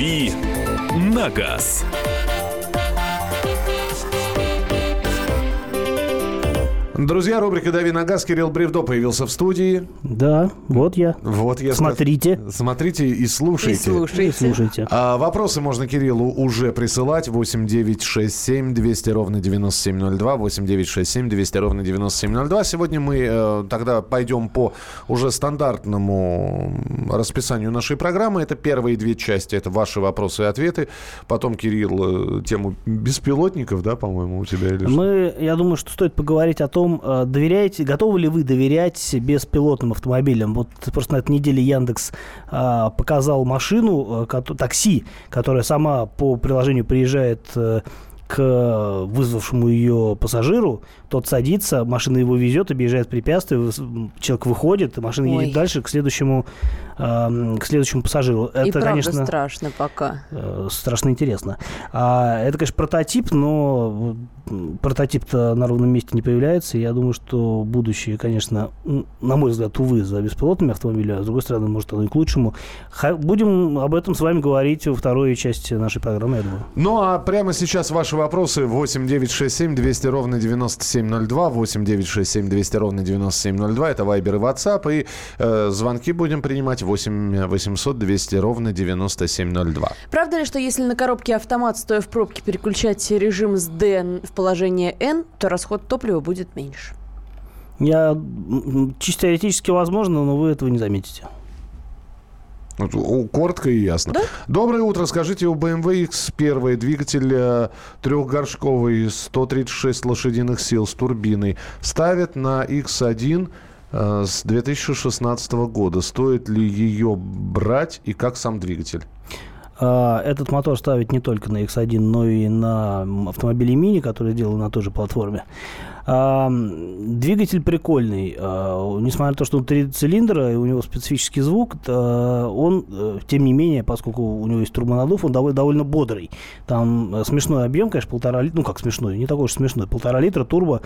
«Дави на газ». Друзья, рубрика «Дави на газ». Кирилл Бревдо появился в студии. Да, вот я. Вот я Смотрите. сказ- Смотрите и слушайте. И слушайте. И слушайте. А, вопросы можно Кириллу уже присылать. 8 9 6 7 200 ровно 9702. 8 9 6 7 200 ровно 9702. Сегодня мы э, тогда пойдем по уже стандартному расписанию нашей программы. Это первые две части. Это ваши вопросы и ответы. Потом, Кирилл, э, тему беспилотников, да, по-моему, у тебя? Или что? Мы, я думаю, что стоит поговорить о том, э, доверяете, готовы ли вы доверять беспилотным автомобилям. Вот просто на этой неделе Яндекс а, показал машину, э, такси, которая сама по приложению приезжает э, к вызвавшему ее пассажиру, тот садится, машина его везет, объезжает препятствие, выс- человек выходит, машина Ой. едет дальше к следующему, к следующему пассажиру. И Это, правда конечно, страшно пока. Э, страшно интересно. А, это, конечно, прототип, но прототип-то на ровном месте не появляется. Я думаю, что будущее, конечно, на мой взгляд, увы, за беспилотными автомобилями, а с другой стороны, может, оно и к лучшему. Ха- Будем об этом с вами говорить во второй части нашей программы, я думаю. Ну, а прямо сейчас ваши вопросы 8 9 6 7 200 ровно 9702, 8 9 6 7 200 ровно 9702, это Вайбер и WhatsApp, и э, звонки будем принимать 8 800 200 ровно 9702. Правда ли, что если на коробке автомат, стоя в пробке, переключать режим с D в положение N, то расход топлива будет меньше? Я чисто теоретически возможно, но вы этого не заметите. Коротко и ясно. Да? Доброе утро. Скажите, у BMW X1 двигатель э, трехгоршковый, 136 лошадиных сил с турбиной. Ставят на X1 э, с 2016 года. Стоит ли ее брать и как сам двигатель? А, Этот мотор ставить не только на X1, но и на м, автомобили мини, которые сделаны на той же платформе. А, Двигатель прикольный. А, Несмотря на то, что он три цилиндра и у него специфический звук, то он, э, тем не менее, поскольку у него есть турбонаддув, он довольно, довольно бодрый. Там э, смешной объем, конечно, полтора литра, ну как смешной, не такой уж смешной, полтора литра турбо,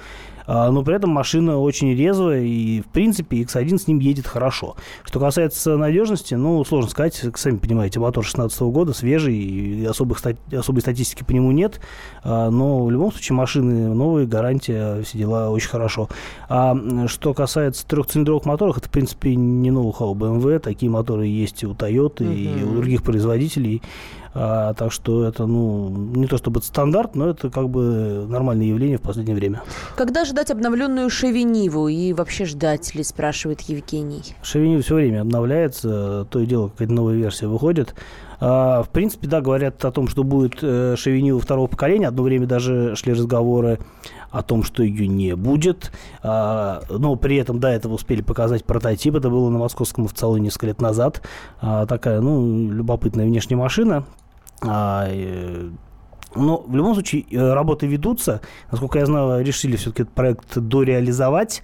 а, но при этом машина очень резвая и, в принципе, X1 с ним едет хорошо. Что касается надежности, ну, сложно сказать, сами понимаете, мотор 16 года, свежий, и особых, особой статистики по нему нет, а, но в любом случае машины новые, гарантия, все дела очень хорошо. А что касается трехцилиндровых моторов, это, в принципе, не ноу-хау BMW, такие моторы есть и у Toyota, и у других производителей, А, так что это, ну, не то чтобы это стандарт, но это как бы нормальное явление в последнее время. Когда ждать обновленную Шевениву и вообще ждать ли, спрашивает Евгений. Шевенил все время обновляется, то и дело какая-то новая версия выходит. А, в принципе, да, говорят о том, что будет э, Шевенил второго поколения. Одно время даже шли разговоры о том, что ее не будет. А, но при этом до этого успели показать прототип. Это было на московском автосалоне несколько лет назад. А, такая, ну, любопытная внешняя машина. Но в любом случае э, работы ведутся. Насколько я знаю, решили все-таки этот проект дореализовать.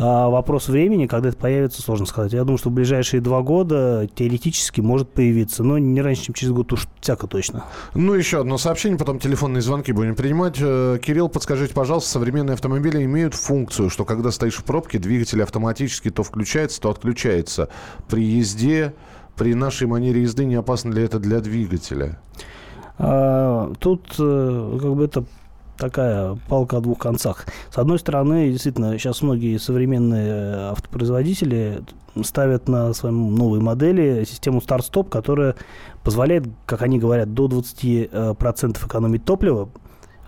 А вопрос времени, когда это появится, сложно сказать. Я думаю, что в ближайшие два года теоретически может появиться, но не раньше, чем через год уж всяко точно. Ну, еще одно сообщение, потом телефонные звонки будем принимать. Э, Кирилл, подскажите, пожалуйста, современные автомобили имеют функцию, что когда стоишь в пробке, двигатель автоматически то включается, то отключается. При езде, при нашей манере езды не опасно ли это для двигателя? А, Тут э, как бы это такая палка о двух концах. С одной стороны, действительно, сейчас многие современные автопроизводители ставят на свои новые модели систему старт-стоп, которая позволяет, как они говорят, до 20% экономить топлива,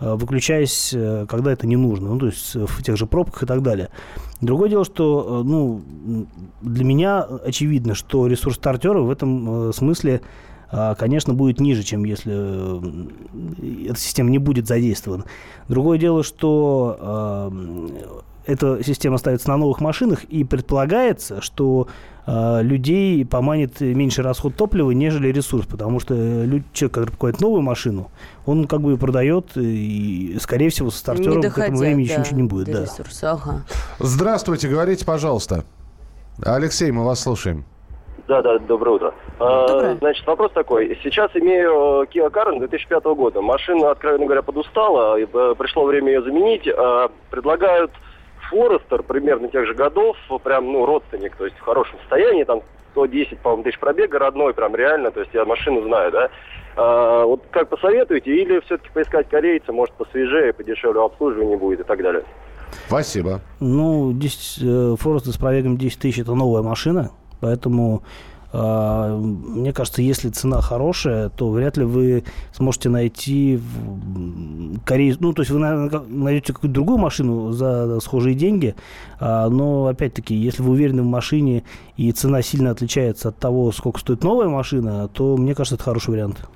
э, выключаясь, э, когда это не нужно, ну, то есть в тех же пробках и так далее. Другое дело, что, э, ну, для меня очевидно, что ресурс стартера в этом э, смысле конечно, будет ниже, чем если э, эта система не будет задействована. Другое дело, что э, эта система ставится на новых машинах, и предполагается, что э, людей поманит меньше расход топлива, нежели ресурс, потому что люд, человек, который покупает новую машину, он как бы продает, и, скорее всего, со стартером Не к этому доходя, времени да, еще ничего не будет. Да. ресурса, ага. Здравствуйте, говорите, пожалуйста. Алексей, мы вас слушаем. Да, да, доброе утро. А, Доброе. Значит, вопрос такой. Сейчас имею э, Kia Carens 2005 года. Машина, откровенно говоря, подустала. и, э, Пришло время ее заменить. А, Предлагают Forester примерно тех же годов. Прям, ну, родственник, то есть в хорошем состоянии. Там 110, по-моему, тысяч пробега родной, прям реально. То есть я машину знаю, да. А, вот как посоветуете, или все-таки поискать корейца, может посвежее, подешевле обслуживание будет и так далее? Спасибо. Ну, 10, э, Форесты с пробегом 10 тысяч – это новая машина, поэтому а, мне кажется, если цена хорошая, то вряд ли вы сможете найти Корее, ну, то есть вы найдете какую-то другую машину за схожие деньги, а, но, опять-таки, если вы уверены в машине и цена сильно отличается от того, сколько стоит новая машина, то, мне кажется, это хороший вариант.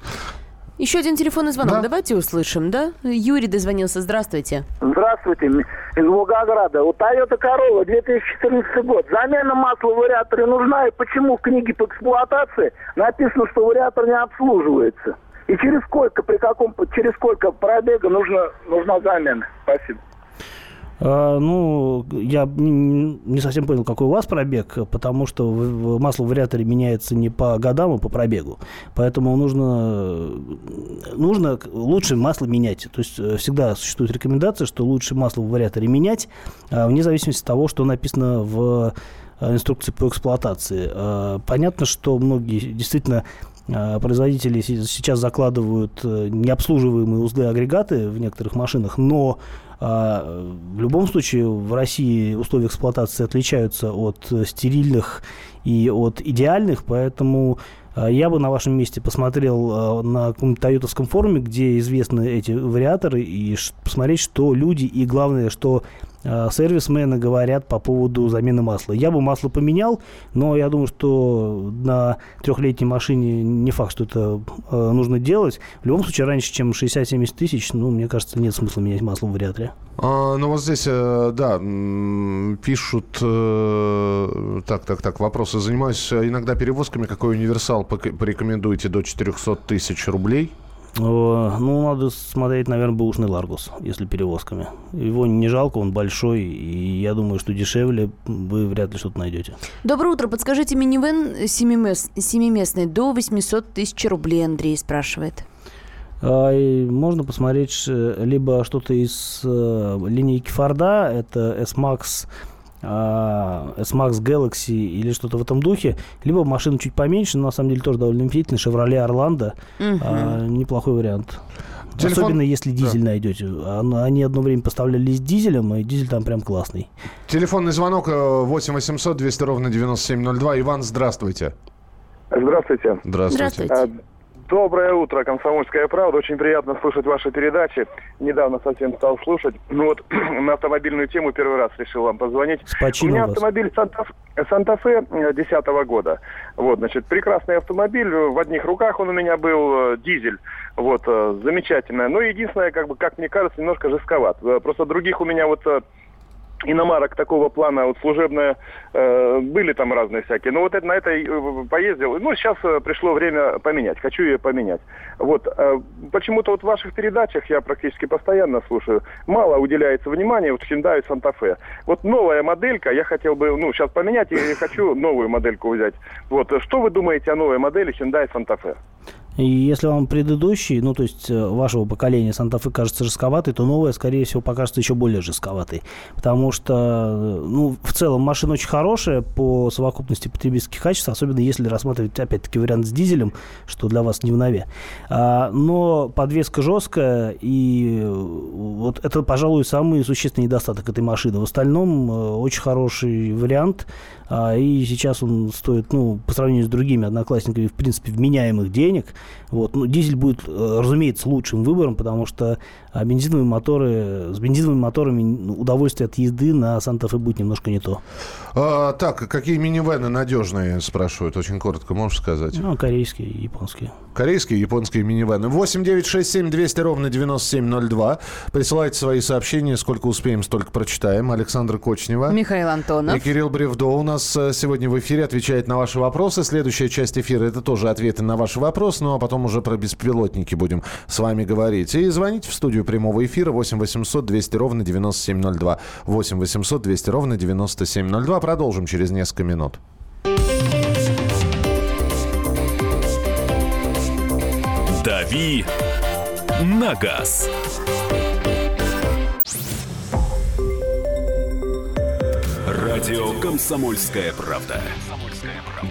Еще один телефонный звонок. Да. Давайте услышим, да? Юрий дозвонился. Здравствуйте. Здравствуйте, из Волгограда. У Toyota Corolla 2014 год. Замена масла в вариаторе нужна, и почему в книге по эксплуатации написано, что вариатор не обслуживается? И через сколько, при каком, через сколько пробега нужно, нужна замена? Спасибо. А, ну, я не совсем понял, какой у вас пробег, потому что масло в вариаторе меняется не по годам, а по пробегу. Поэтому нужно, нужно лучше масло менять. То есть э, всегда существует рекомендация, что лучше масло в вариаторе менять, а, вне зависимости от того, что написано в э, инструкции по эксплуатации. А, понятно, что многие действительно производители сейчас закладывают э, необслуживаемые узлы агрегаты в некоторых машинах, но а, в любом случае в России условия эксплуатации отличаются от стерильных и от идеальных, поэтому а, я бы на вашем месте посмотрел а, на каком-то тойотовском форуме, где известны эти вариаторы, и посмотреть, что люди, и главное, что сервисмены говорят по поводу замены масла. Я бы масло поменял, но я думаю, что на трехлетней машине не факт, что это э, нужно делать. В любом случае, раньше, чем 60-70 тысяч, ну, мне кажется, нет смысла менять масло в вариаторе. А, ну, вот здесь, э, да, пишут, так, так, так, вопросы. Занимаюсь иногда перевозками. Какой универсал порекомендуете до 400 тысяч рублей? Ну, надо смотреть, наверное, бэушный Ларгус, если перевозками. Его не жалко, он большой, и я думаю, что дешевле вы вряд ли что-то найдете. Доброе утро. Подскажите, минивэн семиместный до 800 тысяч рублей, Андрей спрашивает. А, можно посмотреть либо что-то из э, линейки Форда, это S-Max S-Max Galaxy или что-то в этом духе, либо машина чуть поменьше, но на самом деле тоже довольно вместительная, Chevrolet Orlando, угу. а, неплохой вариант. Телефон... Особенно если дизель да. найдете. Они одно время поставлялись дизелем, и дизель там прям классный. Телефонный звонок 8 800 200 ровно 9702. Иван, здравствуйте. Здравствуйте. Здравствуйте. Здравствуйте. Доброе утро, «Комсомольская правда». Очень приятно слушать ваши передачи. Недавно совсем стал слушать. Ну вот на автомобильную тему первый раз решил вам позвонить. У меня вас. автомобиль Санта-Фе 2010 года. Вот, значит, прекрасный автомобиль. В одних руках он у меня был, э, дизель. Вот, э, замечательно. Но единственное, как бы, как мне кажется, немножко жестковат. Э, просто других у меня вот иномарок такого плана, вот служебная, э, были там разные всякие. Но вот это, на этой э, поездил. Ну, сейчас э, пришло время поменять. Хочу ее поменять. Вот. Почему-то вот в ваших передачах, я практически постоянно слушаю, мало уделяется внимания вот Hyundai Santa Fe. Вот новая моделька, я хотел бы, ну, сейчас поменять и хочу новую модельку взять. Вот. Что вы думаете о новой модели Hyundai Santa Fe? И если вам предыдущий, ну, то есть э, вашего поколения Санта-Фе кажется жестковатой, то новая, скорее всего, покажется еще более жестковатой. Потому что, э, ну, в целом машина очень хорошая по совокупности потребительских качеств, особенно если рассматривать, опять-таки, вариант с дизелем, что для вас не в нове. А, но подвеска жесткая, и э, вот это, пожалуй, самый существенный недостаток этой машины. В остальном очень хороший вариант, а, и сейчас он стоит, ну, по сравнению с другими одноклассниками, в принципе, вменяемых денег – вот. Ну, дизель будет, э, разумеется, лучшим выбором, потому что а, бензиновые моторы, с бензиновыми моторами ну, удовольствие от езды на Санта-Фе будет немножко не то. А, так, какие минивены надежные, спрашивают, очень коротко, можешь сказать? Ну, корейские и японские. Корейские, японские минивены. 8 9 6 7 200 ровно 9702. Присылайте свои сообщения, сколько успеем, столько прочитаем. Александр Кочнева. Михаил Антонов. И Кирилл Бревдо у нас э, сегодня в эфире отвечает на ваши вопросы. Следующая часть эфира – это тоже ответы на ваши вопросы, ну а потом уже про беспилотники будем с вами говорить. И звоните в студию прямого эфира 8 800 200 ровно 9702. 8 800 200 ровно 9702. Продолжим через несколько минут. «Дави на газ». Радио «Комсомольская правда».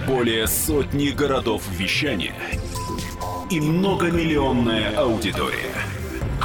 Более сотни городов вещания – и многомиллионная аудитория.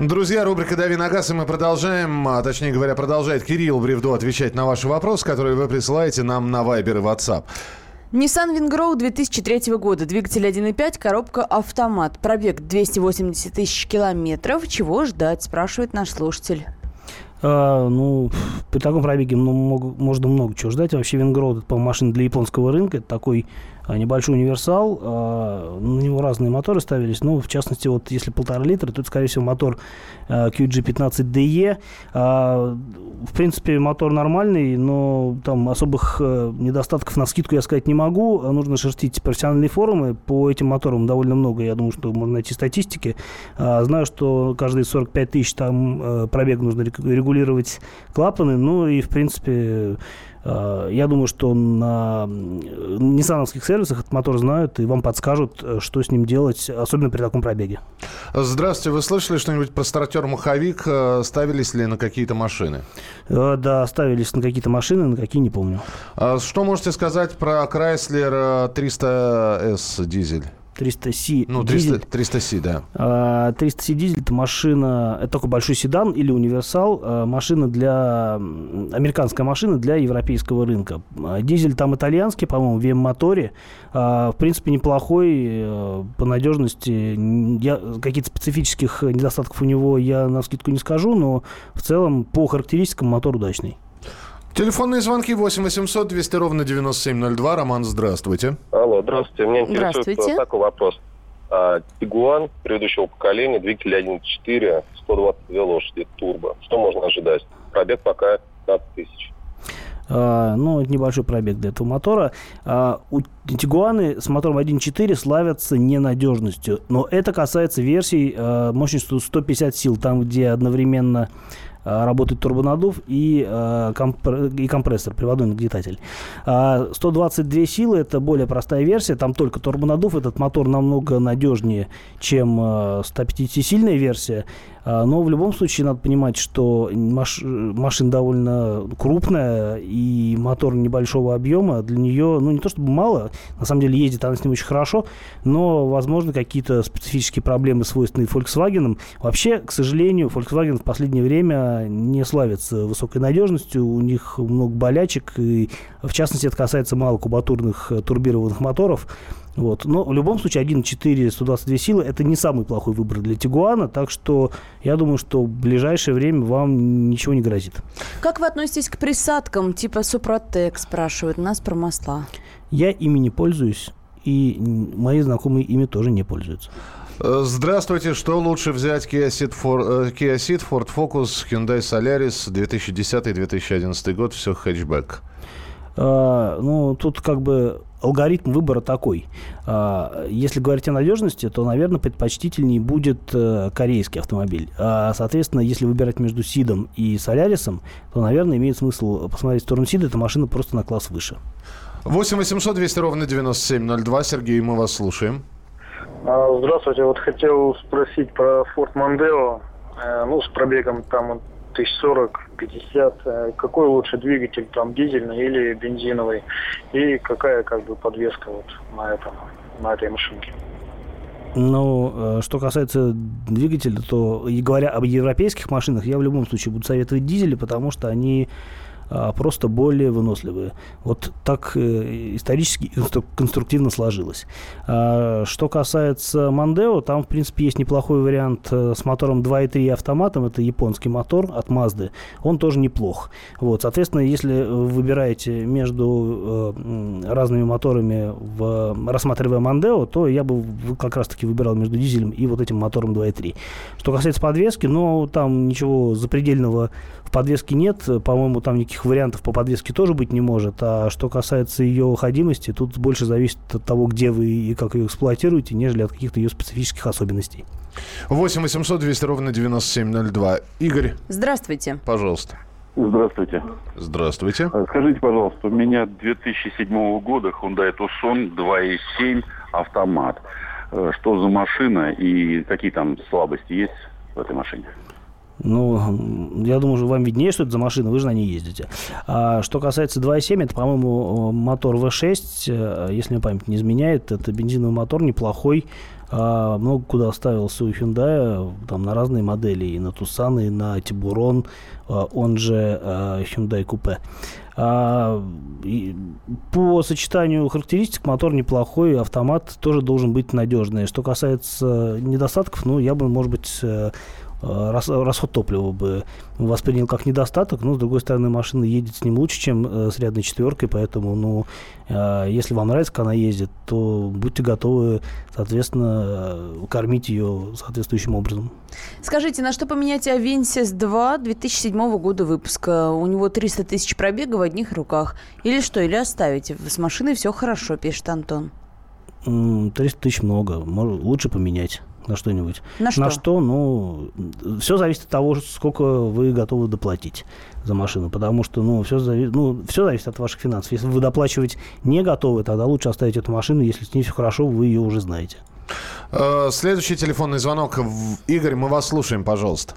Друзья, рубрика «Дави на газ», и мы продолжаем, а, точнее говоря, продолжает Кирилл Бревдо отвечать на ваши вопросы, которые вы присылаете нам на Viber и WhatsApp. Nissan Wingrow 2003 года. Двигатель 1.5, коробка автомат. Пробег 280 тысяч километров. Чего ждать, спрашивает наш слушатель. А, ну, при таком пробеге ну, мог- можно много чего ждать. Вообще Венгроуд, это, по-моему, машина для японского рынка. Это такой небольшой универсал. А, на него разные моторы ставились. Ну, в частности, вот если полтора литра, то это, скорее всего, мотор а, QG15DE. А, в принципе, мотор нормальный, но там особых э, недостатков на скидку я сказать не могу. А Нужно шерстить профессиональные форумы. По этим моторам довольно много, я думаю, что можно найти статистики. А, Знаю, что каждые 45 тысяч там э, пробег нужно регулировать клапаны. Ну и, в принципе, я думаю, что на ниссановских сервисах этот мотор знают и вам подскажут, э, что с ним делать, особенно при таком пробеге. Здравствуйте, вы слышали что-нибудь про стартер-маховик? Э, Ставились ли на какие-то машины? Э, Да, ставились на какие-то машины, на какие не помню. А Что можете сказать про Chrysler э, 300S дизель? 300C Ну, 300, дизель. 300C, да. А, 300C дизель это машина, это такой большой седан или универсал, а, машина для, американская машина для европейского рынка. А, Дизель там итальянский, по-моему, в VM-моторе, А, в принципе, неплохой по надежности. Я, каких-то специфических недостатков у него я на скидку не скажу, но в целом по характеристикам мотор удачный. Телефонные звонки 8 800 200 ровно 9702. Роман, здравствуйте. Алло, здравствуйте. Меня интересует Здравствуйте. э, такой вопрос. А, Тигуан предыдущего поколения, двигатель 1.4, 122 лошади, турбо. Что можно ожидать? Пробег пока 15 тысяч. А, ну, это небольшой пробег для этого мотора. А, у Тигуаны с мотором 1.4 славятся ненадежностью. Но это касается версий а, мощностью 150 сил, там, где одновременно работает турбонаддув и, а, компр- и компрессор, приводной нагнетатель. А, 122 силы – это более простая версия, там только турбонаддув, этот мотор намного надежнее, чем а, 150-сильная версия. А, Но в любом случае надо понимать, что маш- машина довольно крупная и мотор небольшого объема. Для нее, ну, не то чтобы мало, на самом деле ездит она с ним очень хорошо, но, возможно, какие-то специфические проблемы, свойственные Volkswagen. Вообще, к сожалению, Volkswagen в последнее время не славится высокой надежностью, у них много болячек, и, в частности, это касается малокубатурных э, турбированных моторов. Вот. Но в любом случае 1.4 122 силы это не самый плохой выбор для Тигуана, так что я думаю, что в ближайшее время вам ничего не грозит. Как вы относитесь к присадкам типа Супротек, спрашивают нас про масла? Я ими не пользуюсь, и мои знакомые ими тоже не пользуются. Э, Здравствуйте. Что лучше взять Kia Ceed, For- э, Kia Ceed, Ford Focus, Hyundai Solaris 2010-2011 год, все хэтчбэк? А, ну, тут как бы алгоритм выбора такой. А, если говорить о надежности, то, наверное, предпочтительнее будет э, корейский автомобиль. А, соответственно, если выбирать между Сидом и Солярисом, то, наверное, имеет смысл посмотреть в сторону Сида. Эта машина просто на класс выше. 8 800 200 ровно 9702. Сергей, мы вас слушаем. А, Здравствуйте, вот хотел спросить про Ford Mondeo, э, ну, с пробегом там 1040-50, э, какой лучше двигатель, там, дизельный или бензиновый, и какая, как бы, подвеска вот на этом, на этой машинке? Ну, э, что касается двигателя, то, говоря об европейских машинах, я в любом случае буду советовать дизели, потому что они а, просто более выносливые. Вот так э, исторически конструктивно сложилось. А, Что касается Мандео, там, в принципе, есть неплохой вариант э, с мотором 2.3 автоматом. Это японский мотор от Mazda. Он тоже неплох. Вот, соответственно, если вы выбираете между э, разными моторами, в, рассматривая Мандео, то я бы как раз-таки выбирал между дизелем и вот этим мотором 2.3. Что касается подвески, ну, там ничего запредельного в подвеске нет. По-моему, там никаких никаких вариантов по подвеске тоже быть не может. А что касается ее ходимости, тут больше зависит от того, где вы и как ее эксплуатируете, нежели от каких-то ее специфических особенностей. 8 800 200 ровно 9702. Игорь, Здравствуйте. пожалуйста. Здравствуйте. Здравствуйте. А Скажите, пожалуйста, у меня 2007 года Hyundai Tucson 2.7 автомат. Э, Что за машина и какие там слабости есть в этой машине? Ну, я думаю, вам виднее, что это за машина, вы же на ней ездите. А что касается 2.7, это, по-моему, э, мотор V6, э, если мне память не изменяет, это бензиновый мотор неплохой, а, много куда ставился у Hyundai, там на разные модели, и на Tucson, и на Тибурон, а, он же а, Hyundai Coupe. А, по сочетанию характеристик мотор неплохой, автомат тоже должен быть надежный. Что касается недостатков, ну, я бы, может быть, э, э, расход топлива бы воспринял как недостаток, но, с другой стороны, машина едет с ним лучше, чем э, с рядной четверкой, поэтому, ну, э, если вам нравится, как она ездит, то будьте готовы, соответственно, э, кормить ее соответствующим образом. Скажите, на что поменять Avensis 2 2007 года выпуска? У него 300 тысяч пробега в одних руках. Или что, или оставите? С машиной все хорошо, пишет Антон. М, 300 тысяч много, лучше поменять на что-нибудь. На что? На что, ну, все зависит от того, сколько вы готовы доплатить за машину, потому что, ну, все, зави- ну, все зависит от ваших финансов. Если вы доплачивать не готовы, тогда лучше оставить эту машину, если с ней все хорошо, вы ее уже знаете. Э, Следующий телефонный звонок. В- Игорь, мы вас слушаем, пожалуйста.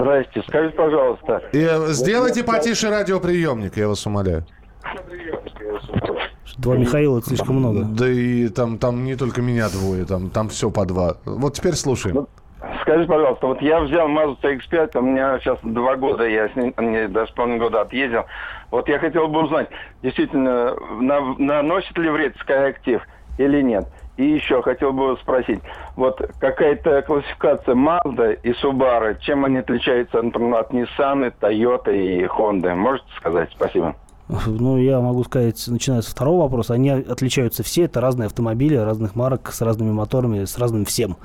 Здрасте. Скажите, пожалуйста, И, э, сделайте потише радиоприемник, я вас умоляю. Два Михаила это слишком много. Да и там, там не только меня двое, там, там все по два. Вот теперь слушаем. скажите, пожалуйста, вот я взял Mazda CX-5, у меня сейчас два года, я с ней не, даже половину года отъездил. Вот я хотел бы узнать, действительно, на- наносит ли вред Skyactiv или нет? И еще хотел бы спросить, вот какая-то классификация Mazda и Subaru, чем они отличаются, например, от Nissan, Toyota и Honda? Можете сказать? Спасибо. Ну, я могу сказать, начиная с второго вопроса, они отличаются все, это разные автомобили, разных марок, с разными моторами, с разным всем.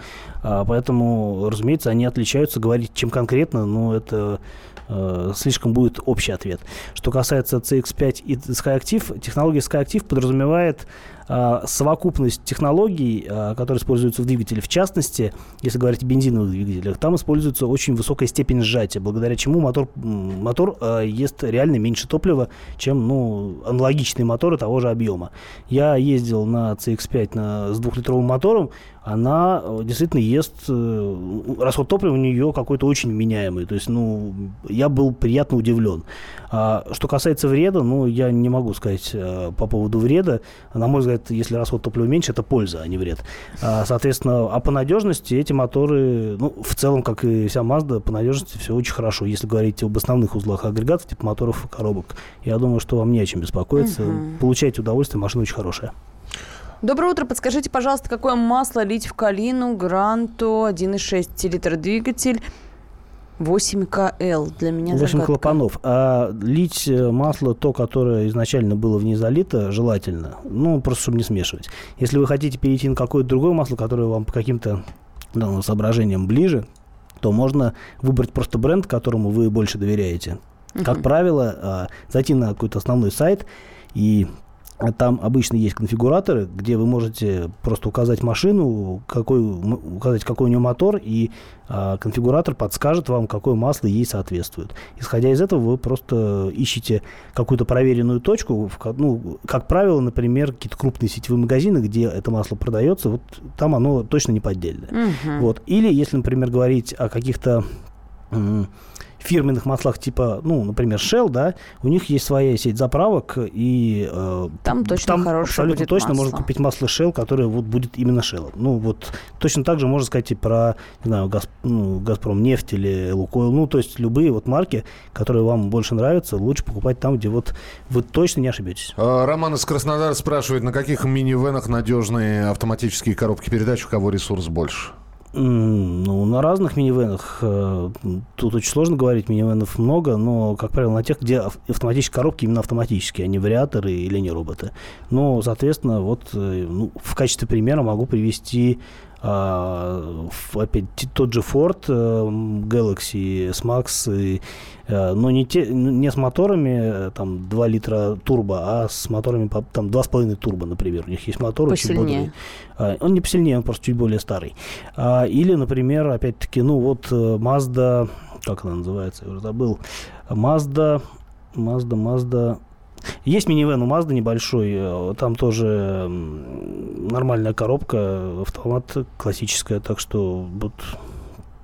А, поэтому, разумеется, они отличаются, говорить чем конкретно, ну, это э, слишком будет общий ответ. Что касается CX-5 и SkyActiv, технология SkyActiv подразумевает совокупность технологий, а, которые используются в двигателе. В частности, если говорить о бензиновых двигателях, там используется очень высокая степень сжатия, благодаря чему мотор, мотор а, ест реально меньше топлива, чем ну, аналогичные моторы того же объема. Я ездил на CX-5 на, с двухлитровым мотором, она э, действительно ест, э, расход топлива у нее какой-то очень меняемый. То есть, ну, я был приятно удивлен. А, что касается вреда, ну, я не могу сказать э, по поводу вреда. На мой взгляд, если расход топлива меньше, это польза, а не вред. А, соответственно, а по надежности эти моторы, ну, в целом, как и вся Mazda, по надежности все очень хорошо. Если говорить об основных узлах агрегатов, типа моторов и коробок, я думаю, что вам не о чем беспокоиться. Мгм. Получайте удовольствие, машина очень хорошая. Доброе утро. Подскажите, пожалуйста, какое масло лить в калину Гранту 1,6 литр двигатель 8КЛ? Для меня 8 загадка. клапанов. А лить э, масло, то, которое изначально было в ней залито, желательно. Ну, просто чтобы не смешивать. Если вы хотите перейти на какое-то другое масло, которое вам по каким-то ну, соображениям ближе, то можно выбрать просто бренд, которому вы больше доверяете. Как правило, а, зайти на какой-то основной сайт и там обычно есть конфигураторы, где вы можете просто указать машину, какой, указать, какой у нее мотор, и а, конфигуратор подскажет вам, какое масло ей соответствует. Исходя из этого, вы просто ищете какую-то проверенную точку. в ну, как правило, например, какие-то крупные сетевые магазины, где это масло продается, вот там оно точно не поддельное. Мгм. Вот. Или, если, например, говорить о каких-то м, фирменных маслах типа, ну, например, Shell, да, у них есть своя сеть заправок, и э, Там точно хорошее абсолютно будет точно масло. можно купить масло Shell, которое вот будет именно Shell. Ну, вот точно так же можно сказать и про, не знаю, Газ, ну, Газпром нефть или Лукойл, ну, то есть любые вот марки, которые вам больше нравятся, лучше покупать там, где вот вы точно не ошибетесь. Э, Роман из Краснодара спрашивает, на каких минивенах надежные автоматические коробки передач, у кого ресурс больше? Ну, на разных минивенах. э, Тут очень сложно говорить, минивенов много, но, как правило, на тех, где ав- автоматические коробки именно автоматические, а не вариаторы или не роботы. Но, соответственно, вот э, ну, в качестве примера могу привести опять т- тот же Ford, э, Galaxy S-Max, и, э, но не, те, не с моторами э, там 2 литра турбо, а с моторами там 2,5 турбо, например. У них есть мотор очень Посильнее. бодрый. А, Он не посильнее, он просто чуть более старый. А, Или, например, опять-таки, ну вот Mazda, как она называется, я уже забыл. Mazda, Mazda, Mazda. Есть минивэн у Mazda небольшой, э, там тоже нормальная коробка, автомат классическая, так что вот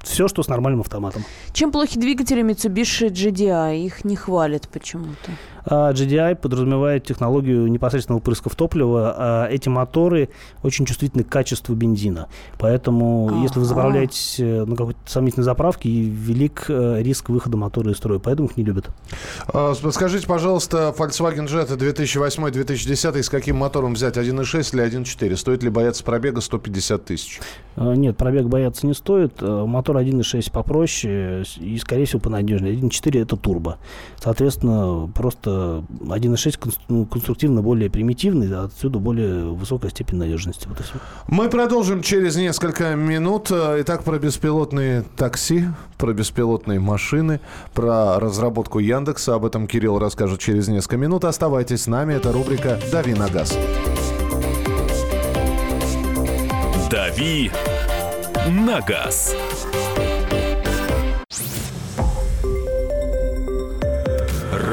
все, что с нормальным автоматом. Чем плохи двигатели Mitsubishi GDI? Их не хвалят почему-то. А GDI подразумевает технологию непосредственного впрыска топлива. А эти моторы очень чувствительны к качеству бензина. Поэтому, если вы Ага. заправляетесь э, на какой-то сомнительной заправке, велик э, риск выхода мотора из строя. Поэтому их не любят. А, Скажите, пожалуйста, Volkswagen Jetta 2008-2010 с каким мотором взять? 1.6 или 1.4? Стоит ли бояться пробега 150 тысяч? А, Нет, пробег бояться не стоит. А, Мотор 1.6 попроще и, скорее всего, понадежнее. 1.4 это турбо. Соответственно, просто 1.6 конс- ну, конструктивно более примитивный, а отсюда более высокая степень надежности. Вот. Мы продолжим через несколько минут. Итак, про беспилотные такси, про беспилотные машины, про разработку Яндекса. Об этом Кирилл расскажет через несколько минут. Оставайтесь с нами. Это рубрика «Дави на газ». «Дави на газ».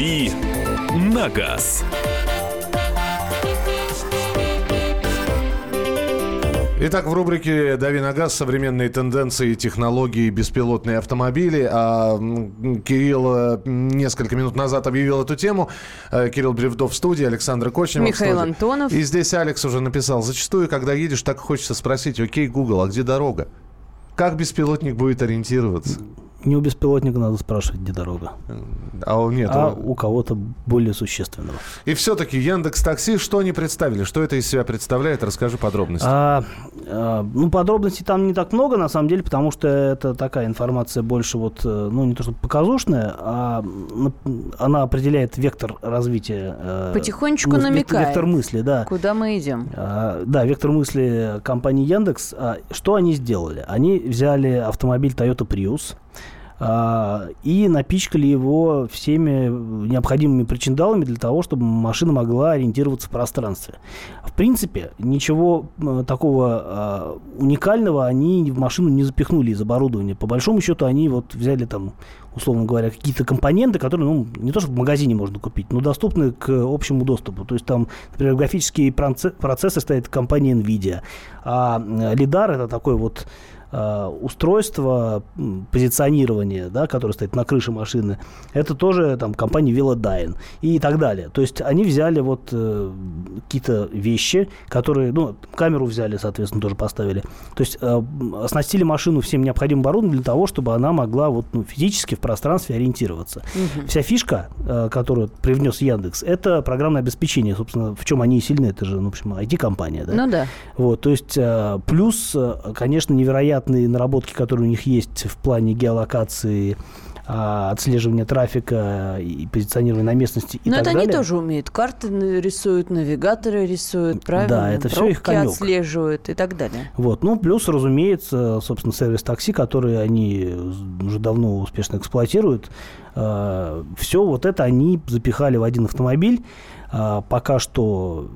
«Дави на газ». Итак, в рубрике «Дави на газ» современные тенденции, технологии, беспилотные автомобили. А, Кирилл э, несколько минут назад объявил эту тему. Э, Кирилл Бревдов в студии, Александр Кочнев в Михаил студии. Антонов. И здесь Алекс уже написал. Зачастую, когда едешь, так хочется спросить, окей, Google, а где дорога? Как беспилотник будет ориентироваться? Не у беспилотника надо спрашивать, где дорога, А у- нет. а у- у кого-то более существенного. И все-таки Яндекс Такси, что они представили? Что это из себя представляет? Расскажи подробности. А, а, ну, подробностей там не так много, на самом деле, потому что это такая информация больше вот, э, ну, не то что показушная, а она определяет вектор развития. э, Потихонечку мыс- намекает. Вектор мысли, да. Куда мы идем? А, Да, вектор мысли компании Яндекс. А, Что они сделали? Они взяли автомобиль Toyota Prius и напичкали его всеми необходимыми причиндалами для того, чтобы машина могла ориентироваться в пространстве. В принципе, ничего м, такого а, уникального они в машину не запихнули из оборудования. По большому счету, они вот взяли там, условно говоря, какие-то компоненты, которые, ну, не то, что в магазине можно купить, но доступны к общему доступу. То есть там, например, графические проце- процессы стоит компания NVIDIA, а э, лидар это такой вот э, устройство м, позиционирования, да, которое стоит на крыше машины, это тоже там компания Velodyne и так далее. То есть они взяли вот э, какие-то вещи, которые, ну, камеру взяли, соответственно, тоже поставили. То есть э, оснастили машину всем необходимым оборудованием для того, чтобы она могла вот, ну, физически в пространстве ориентироваться. Вся фишка, э, которую привнес Яндекс, это программное обеспечение. Собственно, в чем они и сильны, это же, ну, в общем, IT-компания. Да? Ну да. Вот, то есть э, плюс, э, конечно, невероятные наработки, которые у них есть в плане геолокации, а, отслеживания трафика и позиционирования на местности и Но так это далее. они тоже умеют. Карты рисуют, навигаторы рисуют, правильно? Да, это всё их конёк. отслеживают и так далее. Вот. Ну, плюс, разумеется, собственно, сервис такси, который они уже давно успешно эксплуатируют. все вот это они запихали в один автомобиль. А, пока что,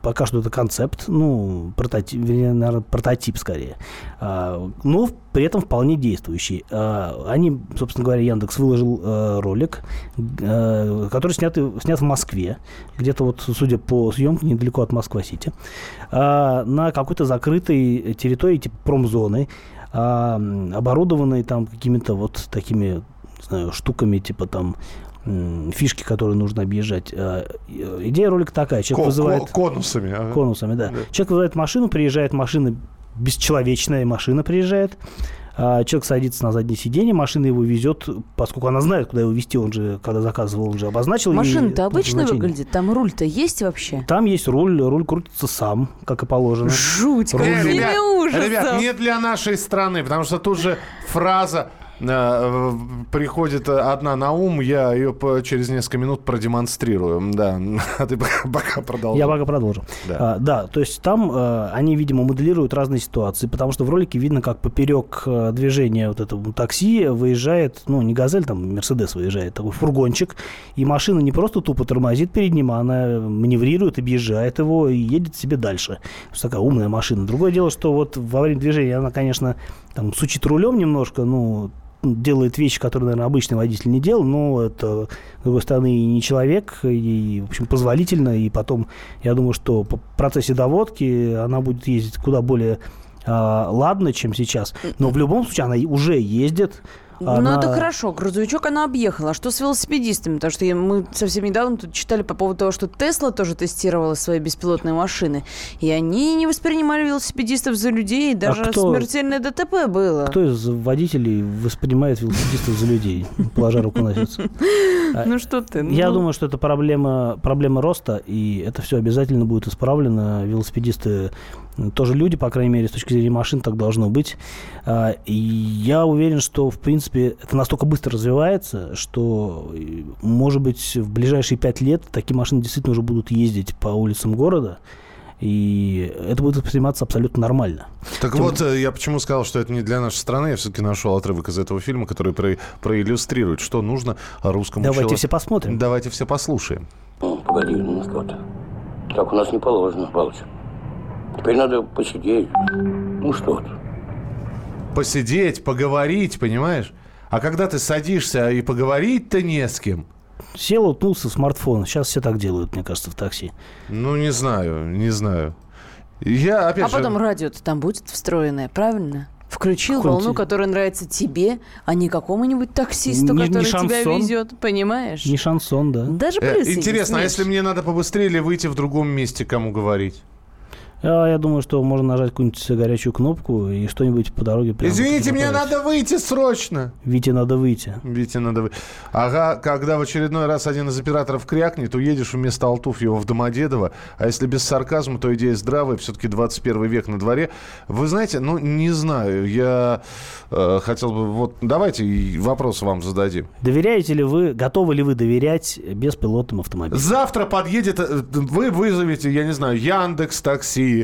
пока что это концепт, ну, прототип, вернее, наверное, прототип скорее. А, но при этом вполне действующий. А, они, собственно говоря, Яндекс выложил ролик, который снят, снят в Москве, где-то вот, судя по съемке, недалеко от Москва-Сити, на какой-то закрытой территории, типа промзоны, оборудованной там какими-то вот такими, знаю, штуками, типа там фишки, которые нужно объезжать. А, э, Идея ролика такая. Человек Ко- вызывает... ко- конусами. ага. Конусами, да. Человек вызывает машину, приезжает машина, бесчеловечная машина приезжает. А, Человек садится на заднее сиденье, машина его везет, поскольку она знает, куда его везти, он же, когда заказывал, он же обозначил. Машина-то обычно назначение. выглядит? Там руль-то есть вообще? Там есть руль, руль крутится сам, как и положено. Жуть, Э, какими ребят, ребят, не для нашей страны, потому что тут же фраза э, приходит одна на ум, я ее через несколько минут продемонстрирую. Да, а ты пока- пока. Я пока продолжу. Да. А, да, то есть там э, они, видимо, моделируют разные ситуации, потому что в ролике видно, как поперек э, движения вот этого такси выезжает, ну, не «Газель», там «Мерседес» выезжает, такой фургончик, и машина не просто тупо тормозит перед ним, а она маневрирует, объезжает его и едет себе дальше. Такая умная машина. Другое дело, что вот во время движения она, конечно, там сучит рулем немножко, ну, делает вещи, которые, наверное, обычный водитель не делал, но это, с другой стороны, и не человек, и, в общем, позволительно, и потом, я думаю, что по процессе доводки она будет ездить куда более а, ладно, чем сейчас. Но в любом случае она уже ездит. Ну, Она- это хорошо. Грузовичок она объехала. А что с велосипедистами? Потому что мы совсем недавно тут читали по поводу того, что Тесла тоже тестировала свои беспилотные машины. И они не воспринимали велосипедистов за людей. и Даже А кто- смертельное ДТП было. Кто из водителей воспринимает велосипедистов за людей, положа руку на сердце? Ну что ты? Я ну. думаю, что это проблема, роста, и это все обязательно будет исправлено. Велосипедисты тоже люди, по крайней мере, с точки зрения машин так должно быть. А, И я уверен, что, в принципе, это настолько быстро развивается, что, э, может быть, в ближайшие пять лет такие машины действительно уже будут ездить по улицам города, и это будет восприниматься абсолютно нормально. Так вот, э, я почему сказал, что это не для нашей страны. Я все-таки нашел отрывок из этого фильма, который про- проиллюстрирует, что нужно русскому Давайте человеку. все посмотрим. Давайте все послушаем. Погоди, ну что-то. Так у нас не положено, Павлович. Теперь надо посидеть. Ну что ты. Посидеть, поговорить, понимаешь? А когда ты садишься и поговорить-то не с кем, Сел, уткнулся в смартфон. Сейчас все так делают, мне кажется, в такси. ну, не знаю, не знаю. Я, опять А же... потом радио-то там будет встроенное, правильно? Включил Какой волну, инте- которая нравится тебе, а не какому-нибудь таксисту, Не- не который тебя шансон. везет, понимаешь? Не шансон, да. Даже Э, Интересно, а если мне надо побыстрее или выйти в другом месте, кому говорить? А, Я думаю, что можно нажать какую-нибудь горячую кнопку и что-нибудь по дороге Извините, мне надо выйти срочно. Вите надо выйти. Вите надо вы... Ага, когда в очередной раз один из операторов крякнет, уедешь вместо Алтуфьева в Домодедово. А если без сарказма, то идея здравая. Все-таки 21 век на дворе. Вы знаете, ну, не знаю. Я э, хотел бы... Вот, давайте вопрос вам зададим. Доверяете ли вы, готовы ли вы доверять беспилотным автомобилям? Завтра подъедет... э, Вы вызовете, я не знаю, Яндекс такси,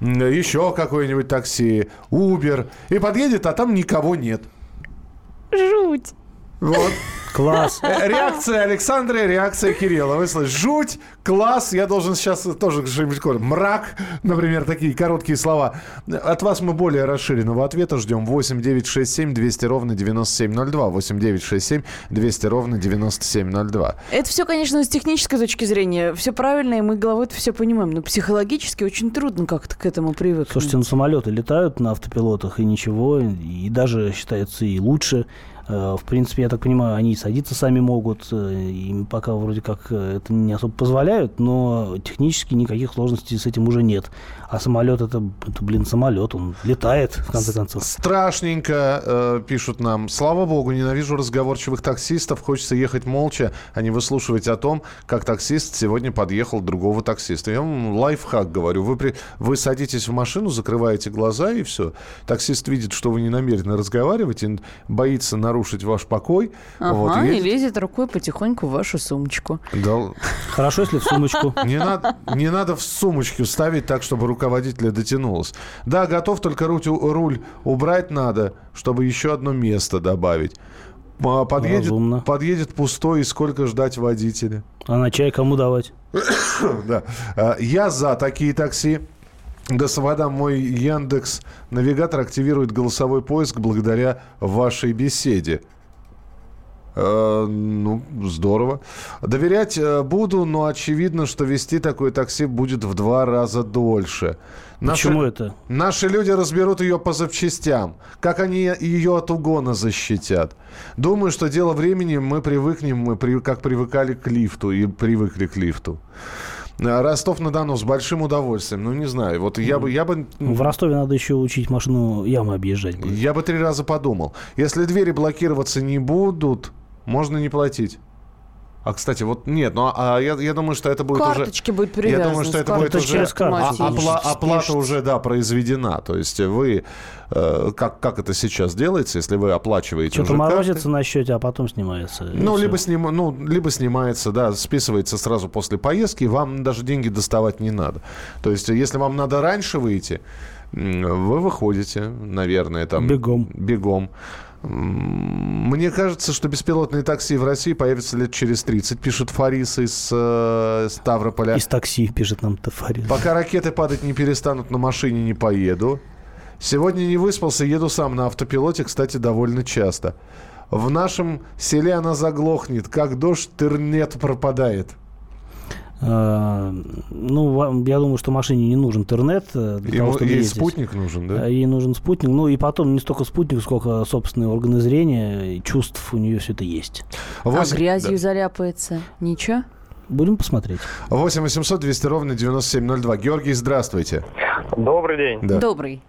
еще какое-нибудь такси, Убер. И подъедет, а там никого нет. Жуть. Вот. Класс. Э, Реакция Александра, реакция Кирилла. Вы слышите, жуть, класс. Я должен сейчас тоже что-нибудь говорить. Мрак, например, такие короткие слова. От вас мы более расширенного ответа ждем. 8 9 6 7 200 ровно 9702. 8 9 6 7 200 ровно 9702. Это все, конечно, с технической точки зрения. Все правильно, и мы головой это все понимаем. Но психологически очень трудно как-то к этому привыкнуть. Слушайте, ну самолеты летают на автопилотах и ничего, и даже считается и лучше. Э, В принципе, я так понимаю, они садиться сами могут, э, им пока вроде как э, это не особо позволяют, но технически никаких сложностей с этим уже нет. А самолет это, это блин, самолет, он летает, в конце концов. Страшненько, э, пишут нам. Слава богу, ненавижу разговорчивых таксистов. Хочется ехать молча, а не выслушивать о том, как таксист сегодня подъехал другого таксиста. Я вам лайфхак говорю. Вы, при, вы садитесь в машину, закрываете глаза и все. Таксист видит, что вы не намерены разговаривать, и боится нарушить ваш покой. Ага, Вот, и едет. лезет рукой потихоньку в вашу сумочку. Да, Хорошо, если в сумочку. не надо, не надо в сумочку ставить так, чтобы руководителя дотянулось. Да, готов, только руль, руль убрать надо, чтобы еще одно место добавить. А, Подъедет, Разумно. подъедет пустой, и сколько ждать водителя? А на чай кому давать? Да. А, Я за такие такси. Господа, мой Яндекс Навигатор активирует голосовой поиск благодаря вашей беседе. Э, ну, здорово. Доверять э, буду, но очевидно, что вести такое такси будет в два раза дольше. Почему это? Наши люди разберут ее по запчастям. Как они ее от угона защитят. Думаю, что дело времени мы привыкнем, мы при, как привыкали к лифту и привыкли к лифту. Э, Ростов-на-Дону с большим удовольствием. Ну, не знаю. Вот я бы... Я бы... В Ростове надо еще учить машину ямы объезжать. Я бы три раза подумал. Если двери блокироваться не будут, можно не платить. А, кстати, вот нет, ну а я, я думаю, что это будет Карточки уже... будут Я привязаны. думаю, что это будет уже... через карту. а- опла- оплата уже, да, произведена. То есть вы... э, как, как это сейчас делается, если вы оплачиваете Что-то уже морозится на счете, а потом снимается. Ну либо, сним, ну, либо снимается, да, списывается сразу после поездки, вам даже деньги доставать не надо. То есть, если вам надо раньше выйти, вы выходите, наверное, там... Бегом. Бегом. Мне кажется, что беспилотные такси в России появятся лет через 30, пишет Фарис из э, Ставрополя. Из такси, пишет нам Тафарис. Пока ракеты падать не перестанут, на машине не поеду. Сегодня не выспался, еду сам на автопилоте, кстати, довольно часто. В нашем селе она заглохнет, как дождь, интернет пропадает. А, Ну, я думаю, что машине не нужен интернет э, для того, Ему, чтобы ей ездить. спутник нужен, да? А Ей нужен спутник. Ну и потом не столько спутник, сколько собственные органы зрения, и чувств у нее все это есть. А Восемь- грязью заляпается. Ничего? Будем посмотреть. да. 8 800 200 ровно 9702. Георгий, здравствуйте. Добрый день. Да. Добрый.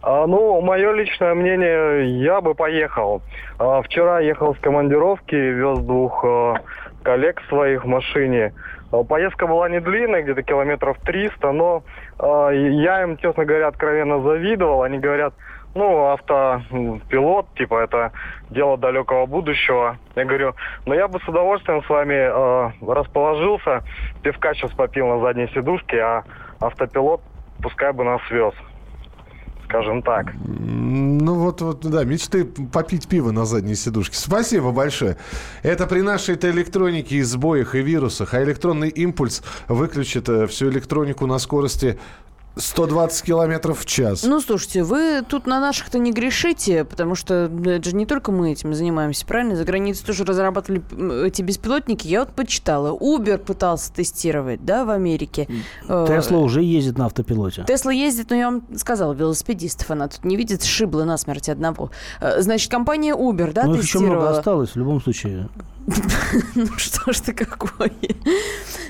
А, ну, мое личное мнение, я бы поехал. А, вчера ехал с командировки, вез двух а, коллег своих в машине. А, поездка была не длинная, где-то километров 300, но а, я им, честно говоря, откровенно завидовал. Они говорят, ну, автопилот, типа, это дело далекого будущего. Я говорю, ну, я бы с удовольствием с вами а, расположился, пивка сейчас попил на задней сидушке, а автопилот пускай бы нас вез скажем так. Ну вот, вот, да, мечты попить пиво на задней сидушке. Спасибо большое. Это при нашей-то электронике и сбоях, и вирусах. А электронный импульс выключит э, всю электронику на скорости 120 километров в час. Ну, слушайте, вы тут на наших-то не грешите, потому что ну, это же не только мы этим занимаемся, правильно? За границей тоже разрабатывали эти беспилотники. Я вот почитала. Uber пытался тестировать, да, в Америке. Э, Тесла уже ездит на автопилоте. Тесла ездит, но я вам сказала, велосипедистов она тут не видит, сшибла насмерть одного. Э, Значит, компания Uber, да, ну, их еще много тестировала. осталось, в любом случае. Ну что ж ты какой?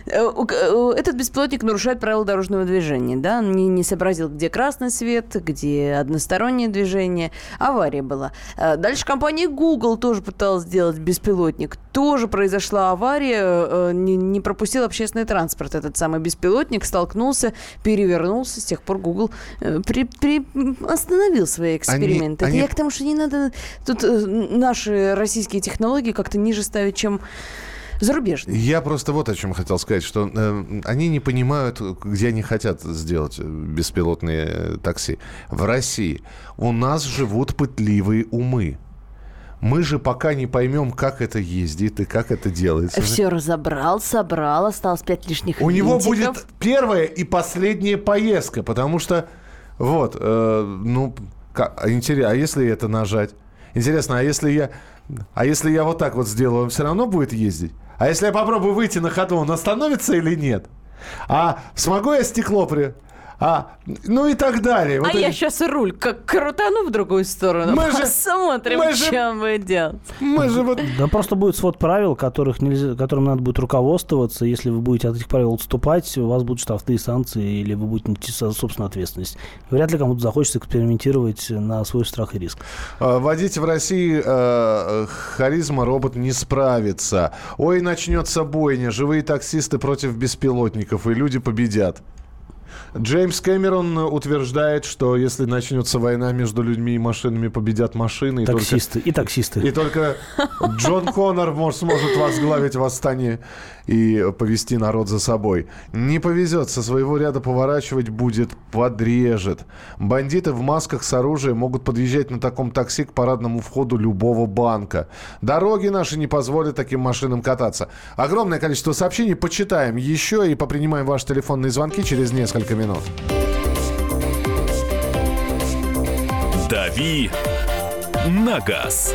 Э, э, Этот беспилотник нарушает правила дорожного движения, да? Он не, не сообразил, где красный свет, где одностороннее движение. Авария была. Э, Дальше компания Google тоже пыталась сделать беспилотник. Тоже произошла авария, не, не пропустил общественный транспорт. Этот самый беспилотник столкнулся, перевернулся. С тех пор Google при- при- остановил свои эксперименты. Это они- Я к тому, что не надо тут наши российские технологии как-то ниже ставить, чем зарубежные. Я просто вот о чем хотел сказать, что э, они не понимают, где они хотят сделать беспилотные э, такси. В России у нас живут пытливые умы. Мы же пока не поймем, как это ездит и как это делается. Все разобрал, собрал, осталось пять лишних У него винтиков. будет первая и последняя поездка, потому что вот, э, ну, ка- а интерес- а если это нажать? Интересно, а если я, а если я вот так вот сделаю, он все равно будет ездить? А если я попробую выйти на ходу, он остановится или нет? А смогу я стекло при... А, ну и так далее. А Вот я сейчас руль как крутану в другую сторону. Мы же- Посмотрим, мы же- что будет делать. Мы же вот... Да просто будет свод правил, которых нельзя, которым надо будет руководствоваться. Если вы будете от этих правил отступать, у вас будут штрафные санкции, или вы будете нести со- собственную ответственность. Вряд ли кому-то захочется экспериментировать на свой страх и риск. А, Водить в России э, харизма робот не справится. Ой, начнется бойня. Живые таксисты против беспилотников, и люди победят. Джеймс Кэмерон утверждает, что если начнется война между людьми и машинами, победят машины. И только- Таксисты и таксисты. и только Джон Коннор может, сможет возглавить восстание и повести народ за собой. Не повезет, со своего ряда поворачивать будет, подрежет. Бандиты в масках с оружием могут подъезжать на таком такси к парадному входу любого банка. Дороги наши не позволят таким машинам кататься. Огромное количество сообщений. Почитаем еще и попринимаем ваши телефонные звонки через несколько минут. «Дави на газ».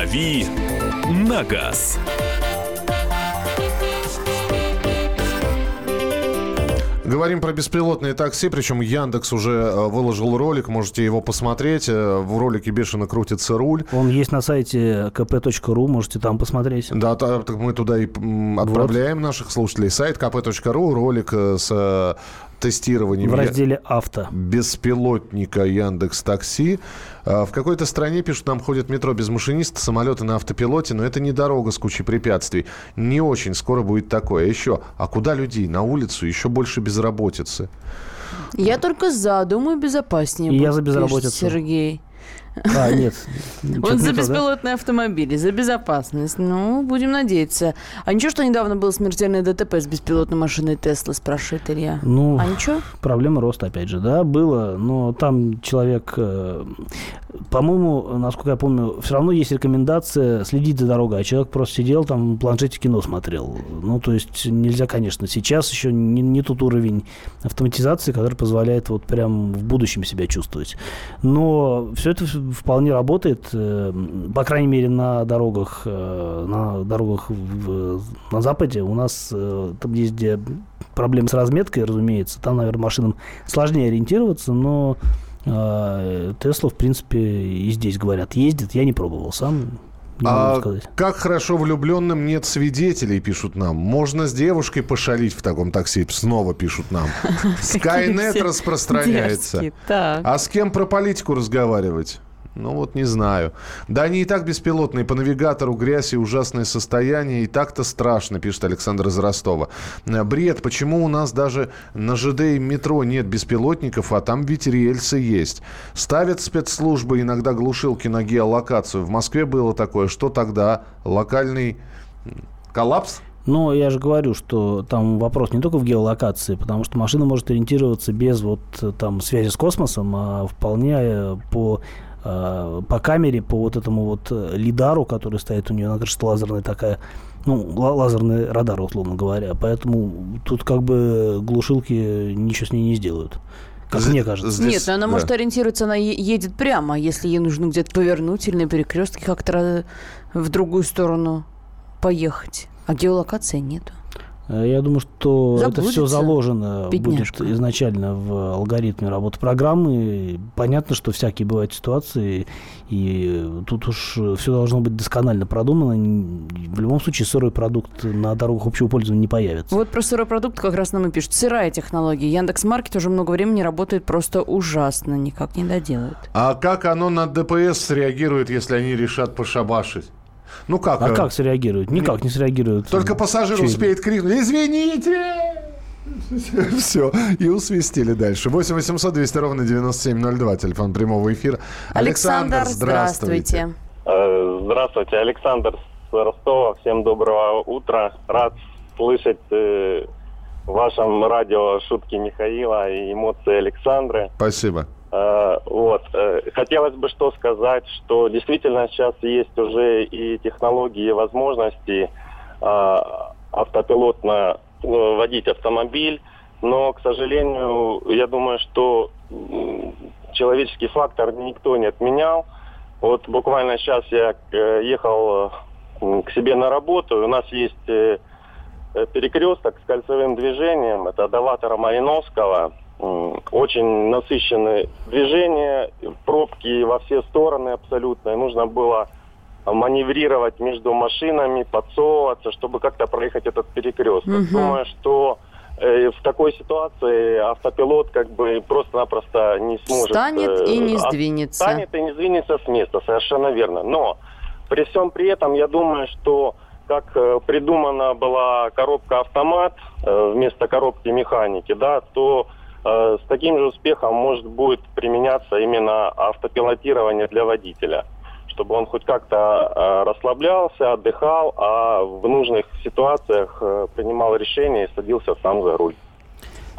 «Дави на газ». Говорим про беспилотные такси, причем Яндекс уже э, выложил ролик, можете его посмотреть. Э, В ролике бешено крутится руль. Он есть на сайте kp.ru, можете там посмотреть. Да, та- так мы туда и отправляем наших слушателей. Сайт kp.ru, ролик э, с э, тестированием В разделе «Авто». беспилотника Яндекс Такси. А, В какой-то стране, пишут, там ходит метро без машиниста, самолеты на автопилоте, но это не дорога с кучей препятствий. Не очень скоро будет такое. Еще, а куда людей? На улицу еще больше безработицы. Я только за, думаю, безопаснее И я будет, за пишет безработицу. Сергей. А, нет. Он за беспилотные автомобили, за безопасность. Ну, будем надеяться. А ничего, что недавно был смертельный ДТП с беспилотной машиной Тесла, спрашивает Илья. Ну, А ничего? проблема роста, опять же, да, было, но там человек, э, по-моему, насколько я помню, все равно есть рекомендация следить за дорогой, а человек просто сидел там в планшете кино смотрел. Ну, то есть нельзя, конечно, сейчас еще не, не тот уровень автоматизации, который позволяет вот прям в будущем себя чувствовать. Но все это вполне работает, э, по крайней мере, на дорогах, э, на дорогах в- на Западе у нас э, там есть где проблемы с разметкой, разумеется. Там, наверное, машинам сложнее ориентироваться, но Тесла, в принципе, и здесь, говорят, ездит. Я не пробовал сам. Не А как хорошо влюбленным нет свидетелей, пишут нам. Можно с девушкой пошалить в таком такси, снова пишут нам. Скайнет распространяется. А с кем про политику разговаривать? Ну вот не знаю. Да они и так беспилотные. По навигатору грязь и ужасное состояние. И так-то страшно, пишет Александр из Ростова. Э, Бред. Почему у нас даже на ЖД и метро нет беспилотников, а там ведь рельсы есть? Ставят спецслужбы иногда глушилки на геолокацию. В Москве было такое. Что тогда? Локальный коллапс? Но я же говорю, что там вопрос не только в геолокации, потому что машина может ориентироваться без вот э, там связи с космосом, а вполне э, по э, по камере, по вот этому вот э, лидару, который стоит у нее на крыше лазерная такая, ну, ла- лазерный радар, условно говоря. Поэтому тут как бы глушилки ничего с ней не сделают. Как мне кажется. здесь- Нет, но она да. может ориентироваться, она едет прямо, если ей нужно где-то повернуть или на перекрестке как-то в другую сторону поехать. А геолокации нету. Э, Я думаю, что это Заблудится, все заложено бедняжка. будет изначально в алгоритме работы программы. Понятно, что всякие бывают ситуации, и тут уж все должно быть досконально продумано. В любом случае сырой продукт на дорогах общего пользования не появится. Вот про сырой продукт как раз нам и пишут. Сырая технология. Яндекс Маркет уже много времени работает просто ужасно. Никак не доделают. А как оно на ДПС среагирует, если они решат пошабашить? Ну как? А э, как среагируют? Никак не среагируют. Только пассажир успеет крикнуть «Извините!» Все, и усвистели дальше. 8 800 200 ровно 9702, телефон прямого эфира. Александр, здравствуйте. Э, Здравствуйте, Александр с Ростова. Всем доброго утра. Рад слышать э, в вашем радио шутки Михаила и эмоции Александры. Спасибо. Э, Вот. э, Хотелось бы что сказать, что действительно сейчас есть уже и технологии, и возможности э, автопилотно водить автомобиль, но, к сожалению, я думаю, что человеческий фактор никто не отменял. Вот буквально сейчас я ехал к себе на работу, у нас есть перекресток с кольцевым движением, это до Ватера Мариновского. Очень насыщенное движение, пробки во все стороны абсолютно. И нужно было маневрировать между машинами, подсовываться, чтобы как-то проехать этот перекресток. Мгм. Думаю, что э, в такой ситуации автопилот как бы просто-напросто не сможет... Станет и не э, сдвинется. Станет и не сдвинется с места, совершенно верно. Но при всем при этом я думаю, что как э, придумана была коробка автомат э, вместо коробки механики, да, то э, с таким же успехом может будет применяться именно автопилотирование для водителя, чтобы он хоть как-то э, расслаблялся, отдыхал, а в нужных ситуациях э, принимал решения и садился сам за руль.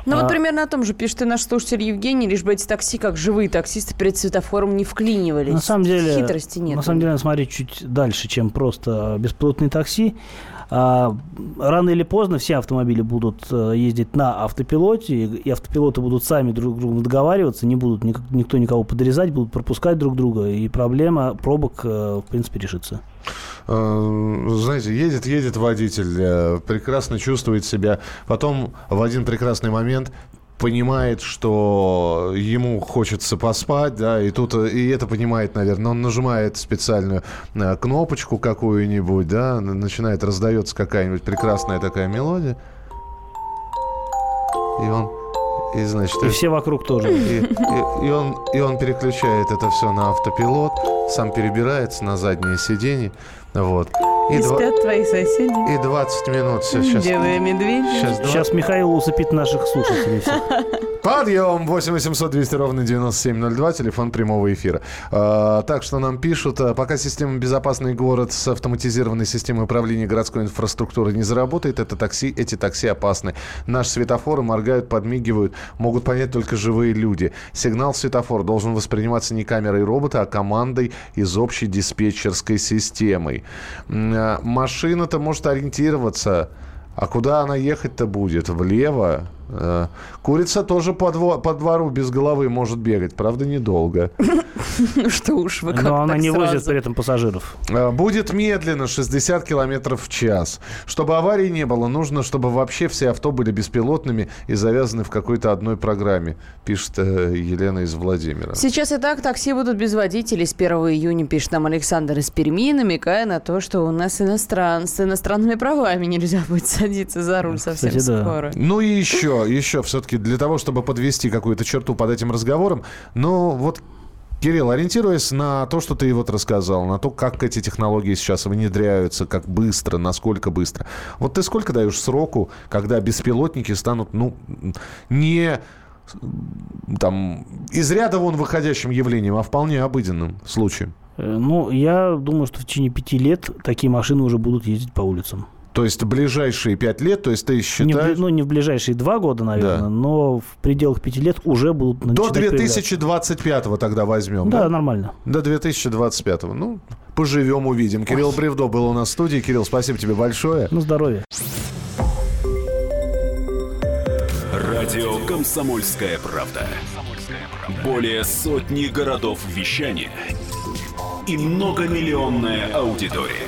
Ну А- вот примерно о том же пишет и наш слушатель Евгений, лишь бы эти такси, как живые таксисты, перед светофором не вклинивались. На самом деле, Хитрости нет. На самом деле, надо смотреть чуть дальше, чем просто беспилотные такси. А, рано или поздно все автомобили будут э, ездить на автопилоте, и автопилоты будут сами друг с другом договариваться, не будут ник- никто никого подрезать, будут пропускать друг друга, и проблема пробок, э, в принципе, решится. Э, Знаете, едет, едет водитель, прекрасно чувствует себя. Потом в один прекрасный момент понимает, что ему хочется поспать, да, и тут э, и это понимает, наверное, он нажимает специальную э, кнопочку какую-нибудь, да, начинает раздается какая-нибудь прекрасная такая мелодия, и он, и значит, И все вокруг тоже. и, и- и он, и он переключает это все на автопилот, сам перебирается на заднее сиденье, вот. И, спят твои соседи. и 20 минут сейчас. Белые медведи. Сейчас, два- Сейчас Михаил усыпит наших слушателей. Подъем! 8 800 200 ровно 9702, телефон прямого эфира. А, так что нам пишут, а, пока система «Безопасный город» с автоматизированной системой управления городской инфраструктурой не заработает, это такси, эти такси опасны. Наши светофоры моргают, подмигивают, могут понять только живые люди. Сигнал светофор должен восприниматься не камерой робота, а командой из общей диспетчерской системы. А, Машина-то может ориентироваться а куда она ехать-то будет? Влево? Э, Курица тоже по, дво- по двору без головы может бегать, правда, недолго. Ну что уж вы как Но она не возит при этом пассажиров. Э, Будет медленно, 60 километров в час. Чтобы аварий не было, нужно, чтобы вообще все авто были беспилотными и завязаны в какой-то одной программе, пишет э, Елена из Владимира. Сейчас и так такси будут без водителей с 1 июня, пишет нам Александр из Перми, намекая на то, что у нас иностран... с иностранными правами нельзя будет садиться за руль совсем Кстати, да. скоро. Ну и еще, еще все-таки для того, чтобы подвести какую-то черту под этим разговором, ну вот Кирилл, ориентируясь на то, что ты вот рассказал, на то, как эти технологии сейчас внедряются, как быстро, насколько быстро. Вот ты сколько даешь сроку, когда беспилотники станут, ну, не там из ряда вон выходящим явлением, а вполне обыденным случаем? Э, Ну, я думаю, что в течение пяти лет такие машины уже будут ездить по улицам. То есть ближайшие пять лет, то есть ты Не считаешь... бли- ну, не в ближайшие два года, наверное, Да. но в пределах пяти лет уже будут До начинать появляться. 2025 тогда возьмем, Да, да? нормально. До 2025. Ну, поживем, увидим. Кирилл Бревдо был у нас в студии. Кирилл, спасибо тебе большое. Ну, здоровья. Радио «Комсомольская правда». Более сотни городов вещания и многомиллионная аудитория.